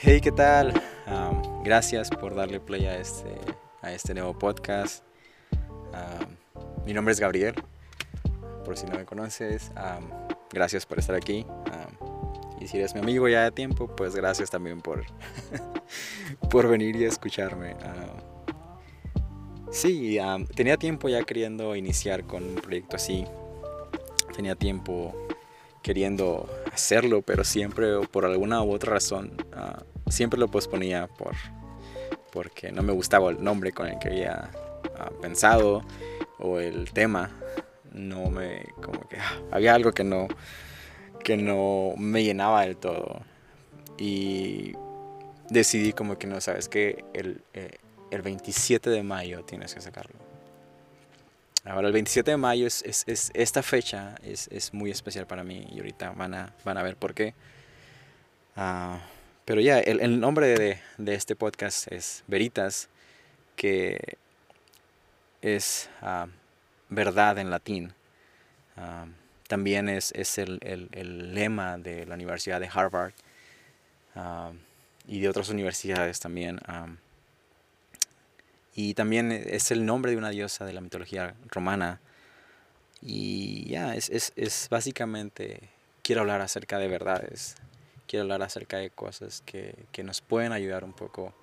Hey, ¿qué tal? Gracias por darle play a este, a este nuevo podcast. Mi nombre es Gabriel, por si no me conoces. Gracias por estar aquí. y si eres mi amigo ya de tiempo, pues gracias también por, por venir y escucharme. sí, tenía tiempo ya queriendo iniciar con un proyecto así. Tenía tiempo queriendo hacerlo, pero siempre por alguna u otra razón ah, siempre lo posponía por porque no me gustaba el nombre con el que había ah, pensado o el tema. No me como que ah, había algo que no que no me llenaba del todo. Y decidí como que no sabes que el, eh, el 27 de mayo tienes que sacarlo Ahora el 27 de mayo es, es, esta fecha es, es, muy especial para mí y ahorita van a, van a ver por qué. Ah, pero ya, el, el, nombre de, este podcast es Veritas, que es uh, verdad en latín. Uh, también es, el, el, lema de la Universidad de Harvard uh, y de otras universidades también. Y también es el nombre de una diosa de la mitología romana. Y ya, es, es, es, básicamente, quiero hablar acerca de verdades, quiero hablar acerca de cosas que, que nos pueden ayudar un poco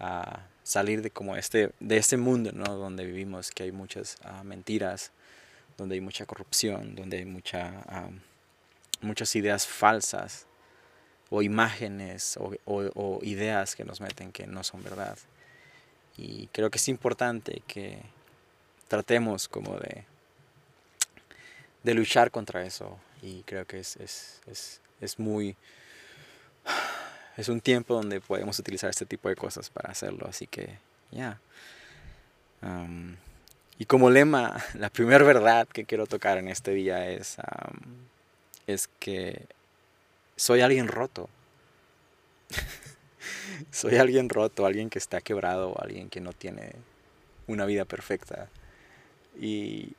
a salir de como este, de este mundo ¿no? donde vivimos, que hay muchas uh, mentiras, donde hay mucha corrupción, donde hay mucha, um, muchas ideas falsas o imágenes o, o ideas que nos meten que no son verdad. Y creo que es importante que tratemos como de, de luchar contra eso. Y creo que es, es, es, es muy... Es un tiempo donde podemos utilizar este tipo de cosas para hacerlo. Así que, ya. Um, y como lema, la primera verdad que quiero tocar en este día es, es que soy alguien roto. soy alguien roto, alguien que está quebrado, alguien que no tiene una vida perfecta. Y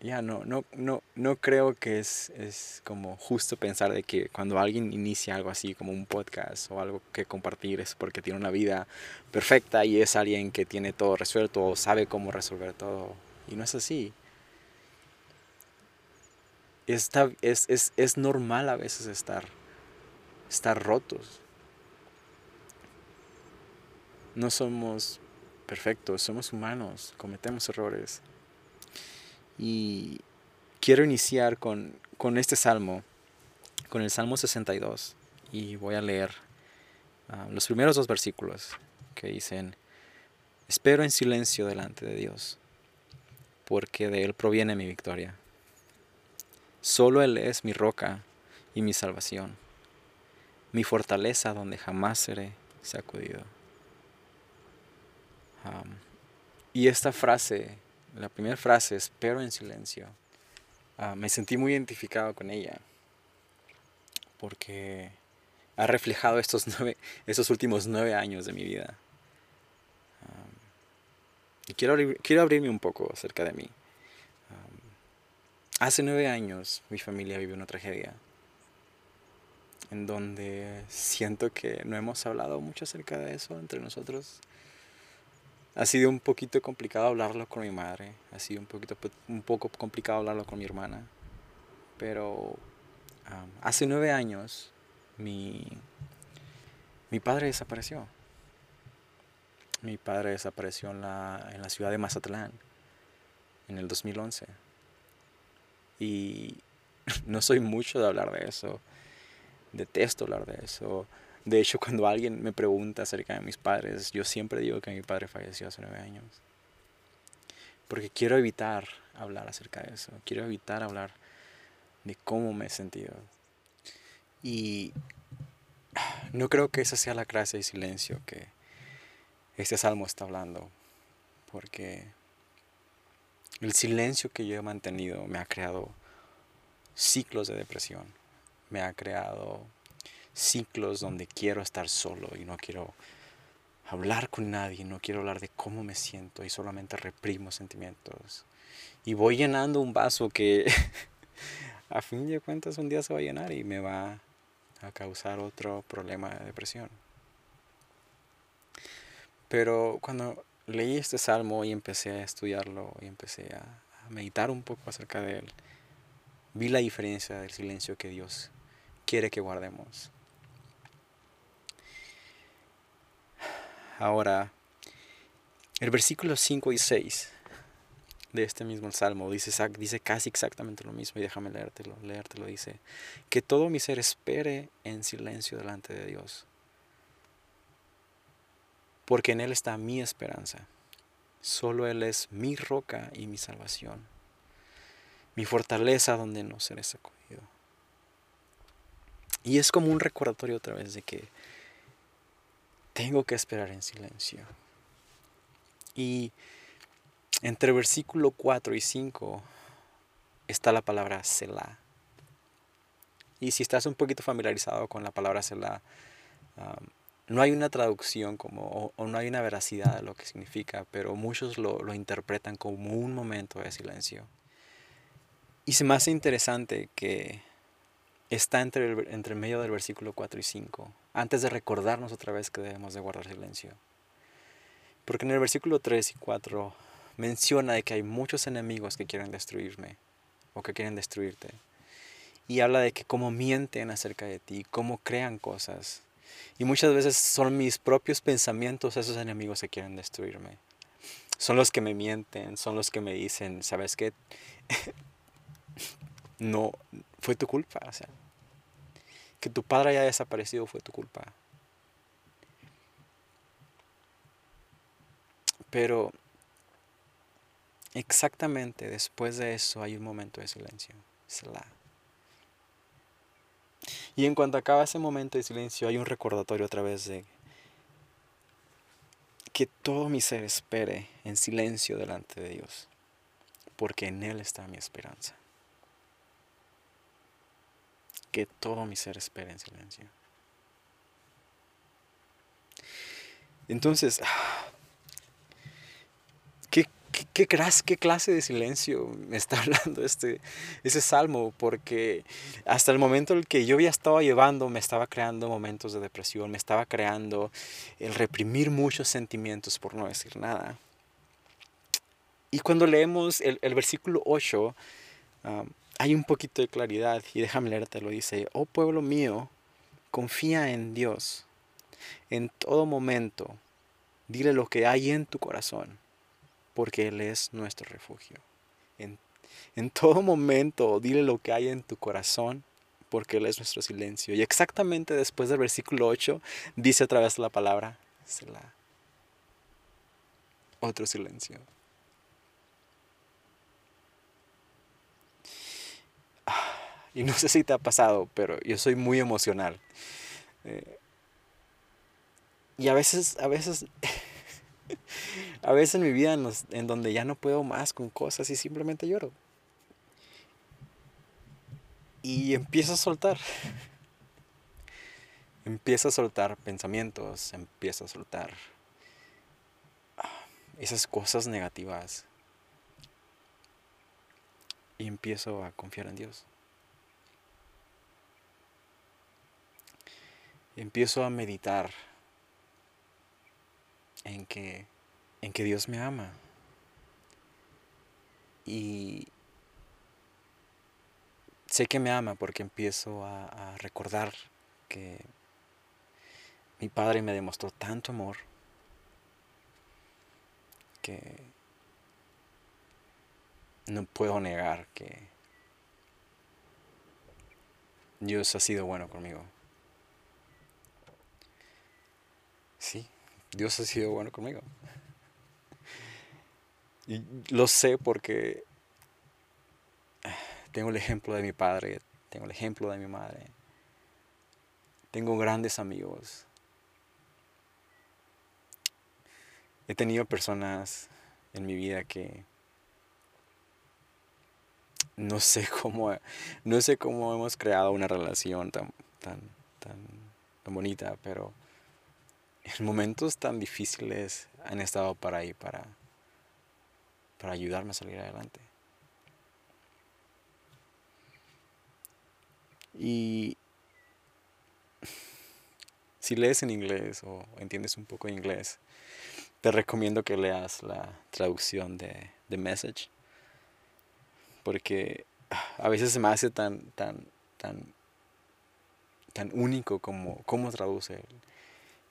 ya no, no, no, no creo que es, es como justo pensar de que cuando alguien inicia algo así como un podcast o algo que compartir es porque tiene una vida perfecta y es alguien que tiene todo resuelto o sabe cómo resolver todo. Y no es así. Está, es, es, es normal a veces estar, estar rotos no somos perfectos, somos humanos, cometemos errores. Y quiero iniciar con, este salmo, con el Salmo 62, y voy a leer ah, los primeros dos versículos que dicen, espero en silencio delante de Dios, porque de Él proviene mi victoria. Solo Él es mi roca y mi salvación, mi fortaleza donde jamás seré sacudido y esta frase, la primera frase, espero en silencio, ah, me sentí muy identificado con ella, porque ha reflejado estos, nueve, estos últimos nueve años de mi vida. y quiero, quiero abrirme un poco acerca de mí. hace nueve años mi familia vivió una tragedia en donde siento que no hemos hablado mucho acerca de eso entre nosotros. Ha sido un poquito complicado hablarlo con mi madre, ha sido un, poquito, un poco complicado hablarlo con mi hermana, pero hace nueve años mi, mi padre desapareció. Mi padre desapareció en la, en la ciudad de Mazatlán en el 2011. Y no soy mucho de hablar de eso. Detesto hablar de eso. De hecho, cuando alguien me pregunta acerca de mis padres, yo siempre digo que mi padre falleció hace nueve años. Porque quiero evitar hablar acerca de eso. Quiero evitar hablar de cómo me he sentido. Y no creo que esa sea la clase de silencio que este salmo está hablando. Porque el silencio que yo he mantenido me ha creado ciclos de depresión. Me ha creado ciclos donde quiero estar solo y no quiero hablar con nadie, no quiero hablar de cómo me siento y solamente reprimo sentimientos. Y voy llenando un vaso que a fin de cuentas un día se va a llenar y me va a causar otro problema de depresión. Pero cuando leí este salmo y empecé a estudiarlo y empecé a, meditar un poco acerca de él, vi la diferencia del silencio que Dios quiere que guardemos. Ahora, el versículo 5 y 6 de este mismo salmo dice, dice casi exactamente lo mismo y déjame leértelo, leértelo, dice, que todo mi ser espere en silencio delante de Dios, porque en Él está mi esperanza, solo Él es mi roca y mi salvación, mi fortaleza donde no seré sacudido. Y es como un recordatorio otra vez de que tengo que esperar en silencio. Y entre versículo 4 y 5 está la palabra Selah. Y si estás un poquito familiarizado con la palabra Selah, no hay una traducción como, o, no hay una veracidad de lo que significa, pero muchos lo, lo interpretan como un momento de silencio. Y se me hace interesante que está entre el, entre medio del versículo 4 y 5, antes de recordarnos otra vez que debemos de guardar silencio. Porque en el versículo 3 y 4 menciona de que hay muchos enemigos que quieren destruirme o que quieren destruirte. Y habla de que cómo mienten acerca de ti, cómo crean cosas. Y muchas veces son mis propios pensamientos esos enemigos que quieren destruirme. Son los que me mienten, son los que me dicen, ¿sabes qué? no, fue tu culpa. O sea, que tu padre haya desaparecido fue tu culpa. Pero exactamente después de eso hay un momento de silencio. Y en cuanto acaba ese momento de silencio hay un recordatorio otra vez de que todo mi ser espere en silencio delante de Dios, porque en Él está mi esperanza. Que todo mi ser espere en silencio. Entonces, ¿qué, clase de silencio me está hablando este, ese salmo? Porque hasta el momento en el que yo ya estaba llevando, me estaba creando momentos de depresión, me estaba creando el reprimir muchos sentimientos por no decir nada. Y cuando leemos el, versículo 8, hay un poquito de claridad y déjame leerte, lo dice, oh pueblo mío, confía en Dios en todo momento, dile lo que hay en tu corazón porque Él es nuestro refugio. En, todo momento, dile lo que hay en tu corazón, porque Él es nuestro silencio. Y exactamente después del versículo 8, dice otra vez la palabra, Selah. Otro silencio. Ah, y no sé si te ha pasado, pero yo soy muy emocional. Eh, y a veces, a veces a veces en mi vida en, donde ya no puedo más con cosas y simplemente lloro. Y empiezo a soltar. empiezo a soltar pensamientos, empiezo a soltar ah, esas cosas negativas. Y empiezo a confiar en Dios. Empiezo a meditar en que, en que Dios me ama. Y sé que me ama porque empiezo a, a recordar que mi padre me demostró tanto amor que no puedo negar que Dios ha sido bueno conmigo. Sí, Dios ha sido bueno conmigo. Y lo sé porque tengo el ejemplo de mi padre, tengo el ejemplo de mi madre, tengo grandes amigos. He tenido personas en mi vida que no sé cómo no sé cómo hemos creado una relación tan tan tan, tan bonita, pero en momentos tan difíciles han estado para ahí, para, para ayudarme a salir adelante. Y si lees en inglés o entiendes un poco de inglés, te recomiendo que leas la traducción de The Message. Porque a veces se me hace tan, tan, tan, tan único como cómo traduce.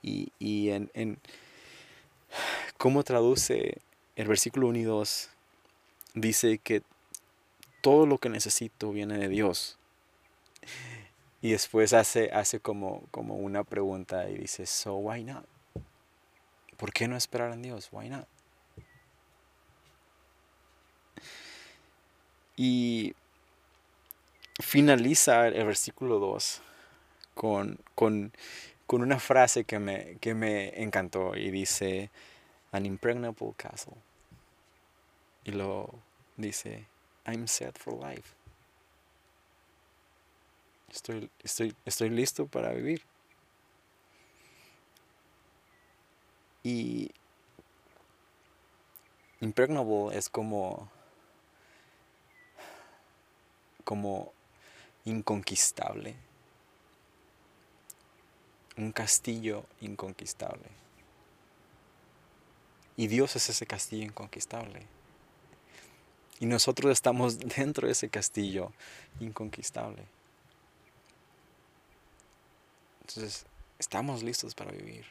Y, y en, en cómo traduce el versículo 1 y 2, dice que todo lo que necesito viene de Dios. Y después hace, hace como, como una pregunta y dice, so why not? ¿Por qué no esperar en Dios? Why not? Y finaliza el versículo 2 con, con, con una frase que me, que me encantó y dice, an impregnable castle. Y lo dice, I'm set for life. Estoy, estoy, estoy listo para vivir. Y impregnable es como como inconquistable. Un castillo inconquistable. Y Dios es ese castillo inconquistable. Y nosotros estamos dentro de ese castillo inconquistable. Entonces, estamos listos para vivir.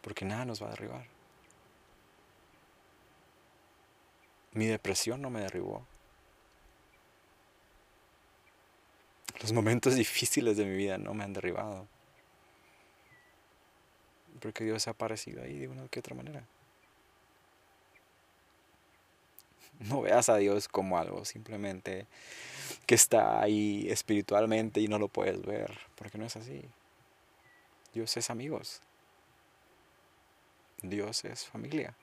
Porque nada nos va a derribar. Mi depresión no me derribó. Los momentos difíciles de mi vida no me han derribado. Porque Dios ha aparecido ahí de una que otra manera. No veas a Dios como algo simplemente que está ahí espiritualmente y no lo puedes ver, porque no es así. Dios es amigos. Dios es familia.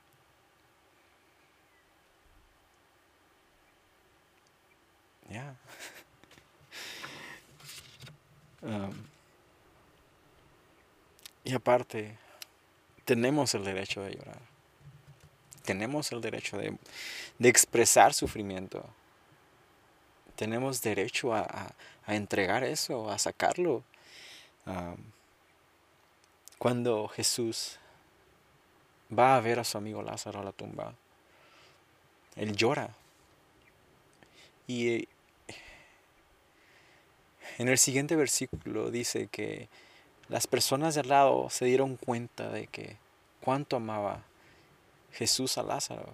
Ya. Y aparte, tenemos el derecho de llorar. Tenemos el derecho de, expresar sufrimiento. Tenemos derecho a, entregar eso, a sacarlo. Cuando Jesús va a ver a su amigo Lázaro a la tumba, él llora. Y en el siguiente versículo dice que las personas de al lado se dieron cuenta de que cuánto amaba Jesús a Lázaro.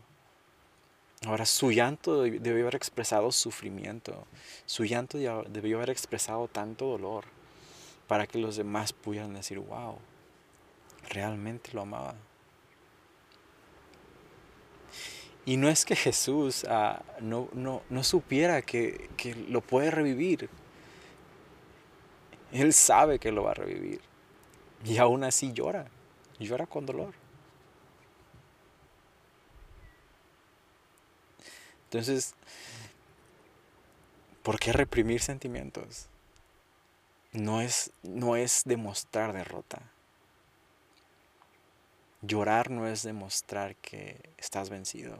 Ahora, su llanto debió haber expresado sufrimiento. Su llanto debió haber expresado tanto dolor para que los demás pudieran decir, wow, realmente lo amaba. Y no es que Jesús ah, no, no, supiera que, que lo puede revivir. Él sabe que lo va a revivir. Y aún así llora. Llora con dolor. Entonces, ¿por qué reprimir sentimientos? No es, no es demostrar derrota. Llorar no es demostrar que estás vencido.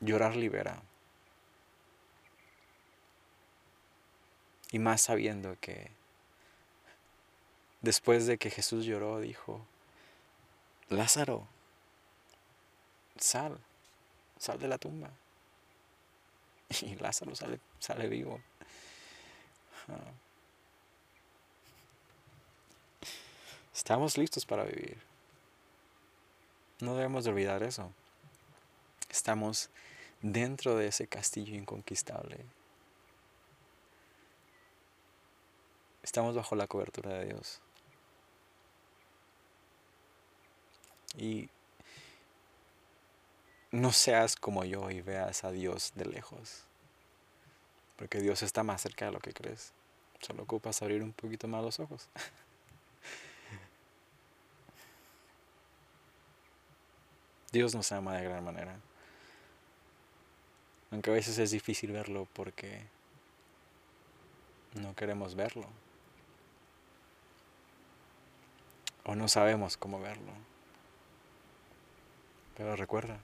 Llorar libera. Y más sabiendo que después de que Jesús lloró, dijo, Lázaro, sal, sal de la tumba. Y Lázaro sale, sale vivo. Estamos listos para vivir. No debemos de olvidar eso. Estamos dentro de ese castillo inconquistable Estamos bajo la cobertura de Dios. Y no seas como yo y veas a Dios de lejos. Porque Dios está más cerca de lo que crees. Solo ocupas abrir un poquito más los ojos. Dios nos ama de gran manera. Aunque a veces es difícil verlo porque no queremos verlo. O no sabemos cómo verlo. Pero recuerda,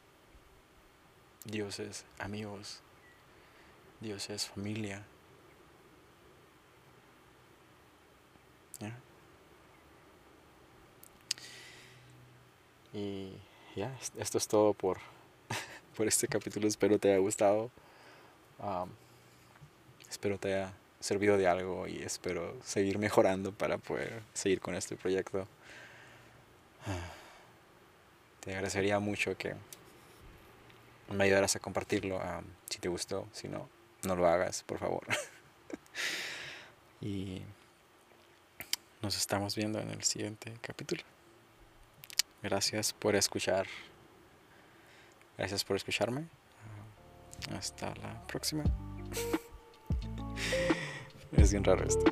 Dios es amigos, Dios es familia. Y ya, esto es todo por, por este capítulo. Espero te haya gustado. espero te haya servido de algo y espero seguir mejorando para poder seguir con este proyecto. Te agradecería mucho que me ayudaras a compartirlo si te gustó. Si no, no lo hagas, por favor. y nos estamos viendo en el siguiente capítulo. Gracias por escuchar. Gracias por escucharme. Hasta la próxima. Es bien raro esto.